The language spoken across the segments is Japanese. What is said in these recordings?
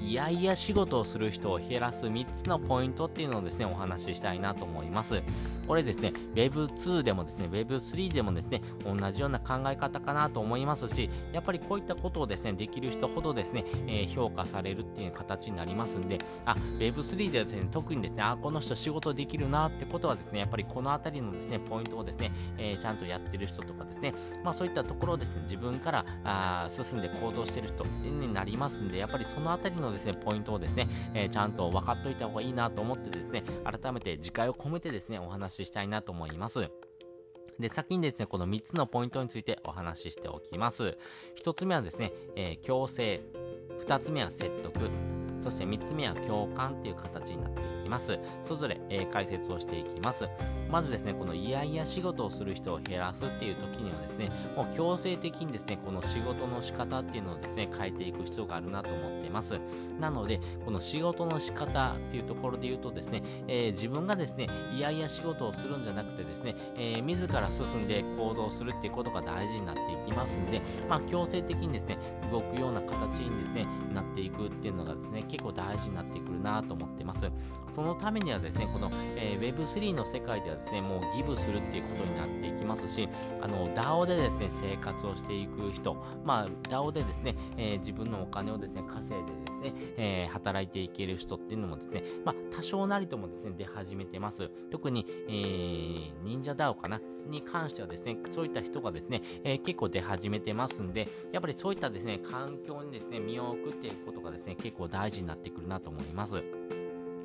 いやいや仕事をする人を減らす3つのポイントっていうのをですね、お話ししたいなと思います。これですね、Web2 でもですね、Web3 でもですね、同じような考え方かなと思いますし、やっぱりこういったことをですね、できる人ほどですね、えー、評価されるっていう形になりますんで、あ、Web3 ではですね、特にですね、あ、この人仕事できるなってことはですね、やっぱりこのあたりのですね、ポイントをですね、えー、ちゃんとやってる人とかですね、まあそういったところをですね、自分からあ進んで行動してる人になりますんで、やっぱりそのあたりのですね、ポイントをですね、えー、ちゃんと分かっといた方がいいなと思ってですね、改めて次回を込めてですね、お話ししたいなと思います。で、先にですね、この3つのポイントについてお話ししておきます。1つ目はですね、えー、強制。2つ目は説得。そして3つ目は共感っていう形になっていきます。それぞれ、えー、解説をしていきます。まずですね、このいやいや仕事をする人を減らすっていう時にはですね、もう強制的にですね、この仕事の仕方っていうのをですね、変えていく必要があるなと思っています。なので、この仕事の仕方っていうところで言うとですね、えー、自分がですね、いやいや仕事をするんじゃなくてですね、えー、自ら進んで行動するっていうことが大事になっていきますんで、まあ、強制的にですね、動くような形にですね、なっていくっていうのがですね、結構大事になってくるなと思ってます。そのためにはですね、この、えー、Web3 の世界ではですね、もうギブするっていうことになっていきますし、あの、DAO でですね、生活をしていく人、まあ、DAO でですね、えー、自分のお金をですね、稼いでですね、えー、働いていける人っていうのもですね、まあ、多少なりともですね、出始めてます。特に、えー、忍者 DAO かな？に関してはですね、そういった人がですね、えー、結構出始めてますんで、やっぱりそういったですね、環境にですね、身を置くっていうことがですね、結構大事になってくるなと思います。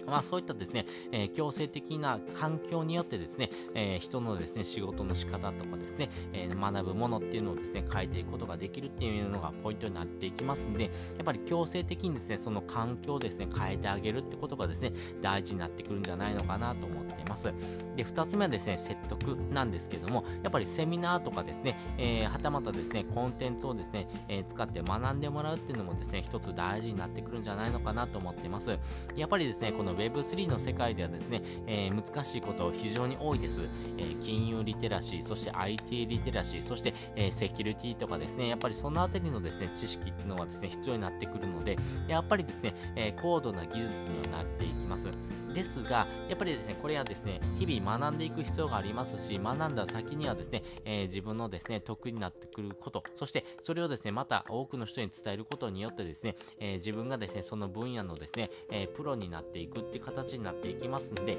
まあそういったですね、えー、強制的な環境によってですね、えー、人のですね、仕事の仕方とかですね、えー、学ぶものっていうのをですね、変えていくことができるっていうのがポイントになっていきますんで、やっぱり強制的にですね、その環境をですね、変えてあげるってことがですね、大事になってくるんじゃないのかなと思っています。で、二つ目はですね、説得なんですけども、やっぱりセミナーとかですね、えー、はたまたですね、コンテンツをですね、え、使って学んでもらうっていうのもですね、一つ大事になってくるんじゃないのかなと思っています。やっぱりですね、この Web3 の世界ではですね、えー、難しいこと非常に多いです。えー、金融リテラシー、そして IT リテラシー、そして、えー、セキュリティとかですね、やっぱりそのあたりのですね、知識っていうのはですね、必要になってくるので、やっぱりですね、え高度な技術にはなっていきます。ですが、やっぱりですね、これはですね、日々学んでいく必要がありますし、学んだ先にはですね、えー、自分のですね、得意になってくること、そしてそれをですね、また多くの人に伝えることによってですね、えー、自分がですね、その分野のですね、えー、プロになっていくっていう形になっていきますんで、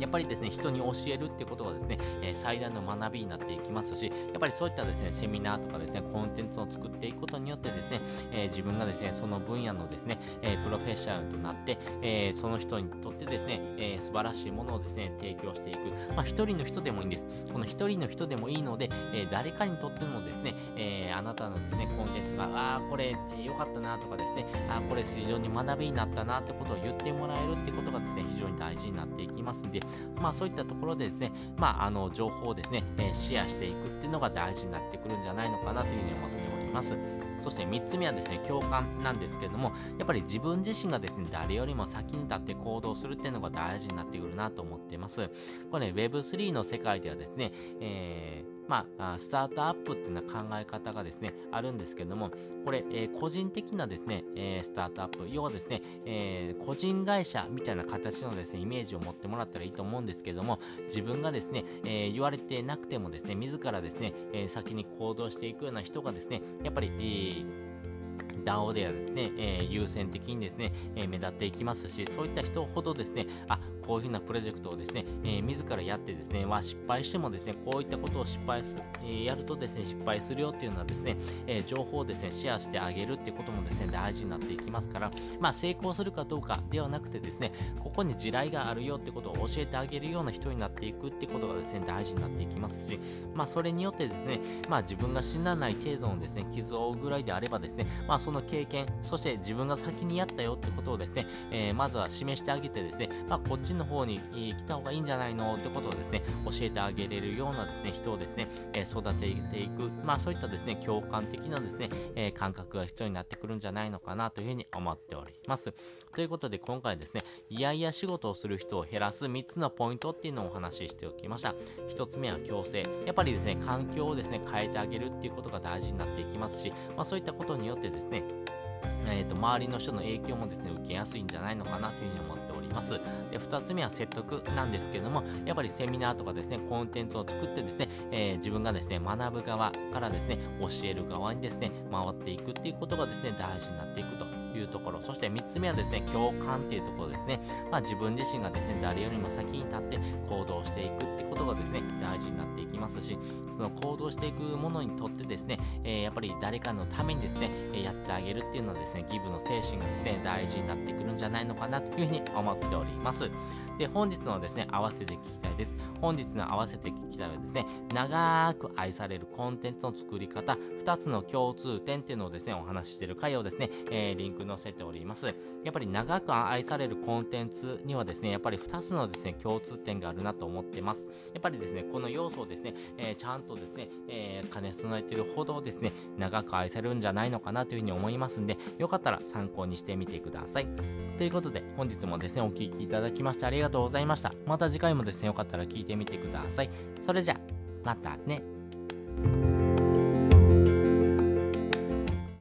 やっぱりですね、人に教えるってことはですね、えー、最大の学びになっていきますし、やっぱりそういったですね、セミナーとかですね、コンテンツを作っていくことによってですね、えー、自分がですね、その分野のですね、えー、プロフェッショナルとなって、えその人にとってですね、え素晴らしいものをですね、提供していく。まあ、一人の人でもいいんです。この一人の人でもいいので、え誰かにとってもですね、えあなたのですね、コンテンツが、ああ、これ良、かったなとかですね、ああ、これ非常に学びになったなってことを言ってもらえるってことがですね、非常に大事になっていきますんで、まあそういったところでですね、まああの情報をですね、えシェアしていくっていうのが大事になってくるんじゃないのかなというふうに思っております。そして3つ目はですね、共感なんですけれども、やっぱり自分自身がですね、誰よりも先に立って行動するっていうのが大事になってくるなと思っています。これね、Web3 の世界ではですね、えーまあ、スタートアップっていうような考え方がですね、あるんですけども、これ、えー、個人的なですね、えー、スタートアップ、要はですね、えー、個人会社みたいな形のですね、イメージを持ってもらったらいいと思うんですけども、自分がですね、え言われてなくてもですね、自らですね、え先に行動していくような人がですね、やっぱり、えー DAO ではですね、えー、優先的にですね、えー、目立っていきますし、そういった人ほどですね、あ、こういうふうなプロジェクトをですね、えー、自らやってですね、は失敗してもですね、こういったことを失敗す、えー、やるとですね、失敗するよっていうのはですね、えー、情報をですね、シェアしてあげるっていうこともですね、大事になっていきますから、まあ、成功するかどうかではなくてですね、ここに地雷があるよってことを教えてあげるような人になていくってことがですね、大事になっていきますし、まあ、それによってですね、まあ、自分が死なない程度のですね、傷を負うぐらいであればですね、まあ、その経験、そして自分が先にやったよってことをですね、えー、まずは示してあげてですね、まあ、こっちの方に、来た方がいいんじゃないのってことをですね、教えてあげれるようなですね、人をですね、えー、育てていく、まあ、そういったですね、共感的なですね、え、感覚が必要になってくるんじゃないのかなというふうに思っております。ということで、今回ですね、いやいや仕事をする人を減らす3つのポイントっていうのをお話話しておきました。1つ目は強制。やっぱりですね、環境をですね、変えてあげるっていうことが大事になっていきますし、まあ、そういったことによってですね、えーと、周りの人の影響もですね受けやすいんじゃないのかなというふうに思っております。で2つ目は説得なんですけどもやっぱりセミナーとかですねコンテンツを作ってですね、えー、自分がですね学ぶ側からですね教える側にですね回っていくっていうことがですね大事になっていくというところ。そして3つ目はですね共感っていうところですね、まあ、自分自身がですね誰よりも先に立って行動していくってことがですね大事になっていきますしその行動していくものにとってですね、えー、やっぱり誰かのためにですね、えやってあげるっていうのはですねギブの精神がですね大事になってくるんじゃないのかなというふうに思っております。で本日のですね合わせて聞きたいです。本日の合わせて聞きたいはですね長く愛されるコンテンツの作り方2つの共通点っていうのをですねお話ししてる回をですね、えー、リンク載せております。やっぱり長く愛されるコンテンツにはですねやっぱり2つのですね共通点があるなと思ってます。やっぱりですねこの要素をですね、えー、ちゃんとですね、えー、兼ね備えてるほどですね長く愛されるんじゃないのかなというふうに思いますんでよかったら参考にしてみてください。ということで本日もですねお聴きいただだきましてありがとうございました。また次回もですねよかったら聞いてみてください。それじゃまたね。